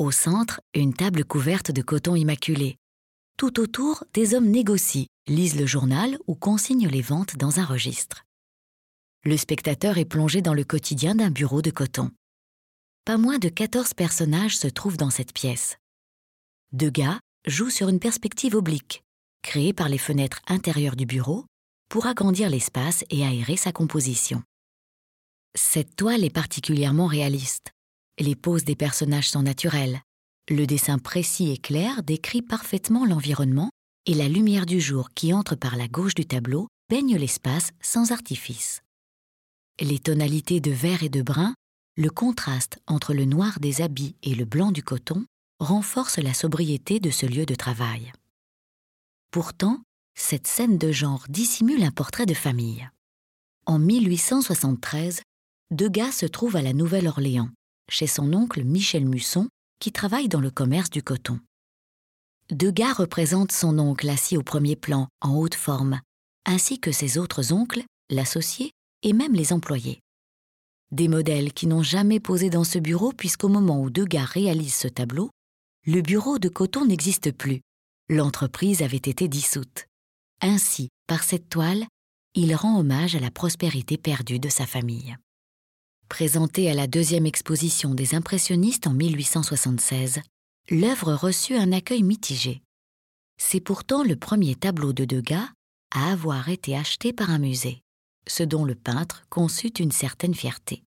Au centre, une table couverte de coton immaculé. Tout autour, des hommes négocient, lisent le journal ou consignent les ventes dans un registre. Le spectateur est plongé dans le quotidien d'un bureau de coton. Pas moins de 14 personnages se trouvent dans cette pièce. Degas joue sur une perspective oblique, créée par les fenêtres intérieures du bureau, pour agrandir l'espace et aérer sa composition. Cette toile est particulièrement réaliste. Les poses des personnages sont naturelles. Le dessin précis et clair décrit parfaitement l'environnement et la lumière du jour qui entre par la gauche du tableau baigne l'espace sans artifice. Les tonalités de vert et de brun, le contraste entre le noir des habits et le blanc du coton renforcent la sobriété de ce lieu de travail. Pourtant, cette scène de genre dissimule un portrait de famille. En 1873, Degas se trouve à la Nouvelle-Orléans, chez son oncle Michel Musson, qui travaille dans le commerce du coton. Degas représente son oncle assis au premier plan, en haute forme, ainsi que ses autres oncles, l'associé et même les employés. Des modèles qui n'ont jamais posé dans ce bureau puisqu'au moment où Degas réalise ce tableau, le bureau de coton n'existe plus. L'entreprise avait été dissoute. Ainsi, par cette toile, il rend hommage à la prospérité perdue de sa famille. Présentée à la deuxième exposition des impressionnistes en 1876, l'œuvre reçut un accueil mitigé. C'est pourtant le premier tableau de Degas à avoir été acheté par un musée, ce dont le peintre conçut une certaine fierté.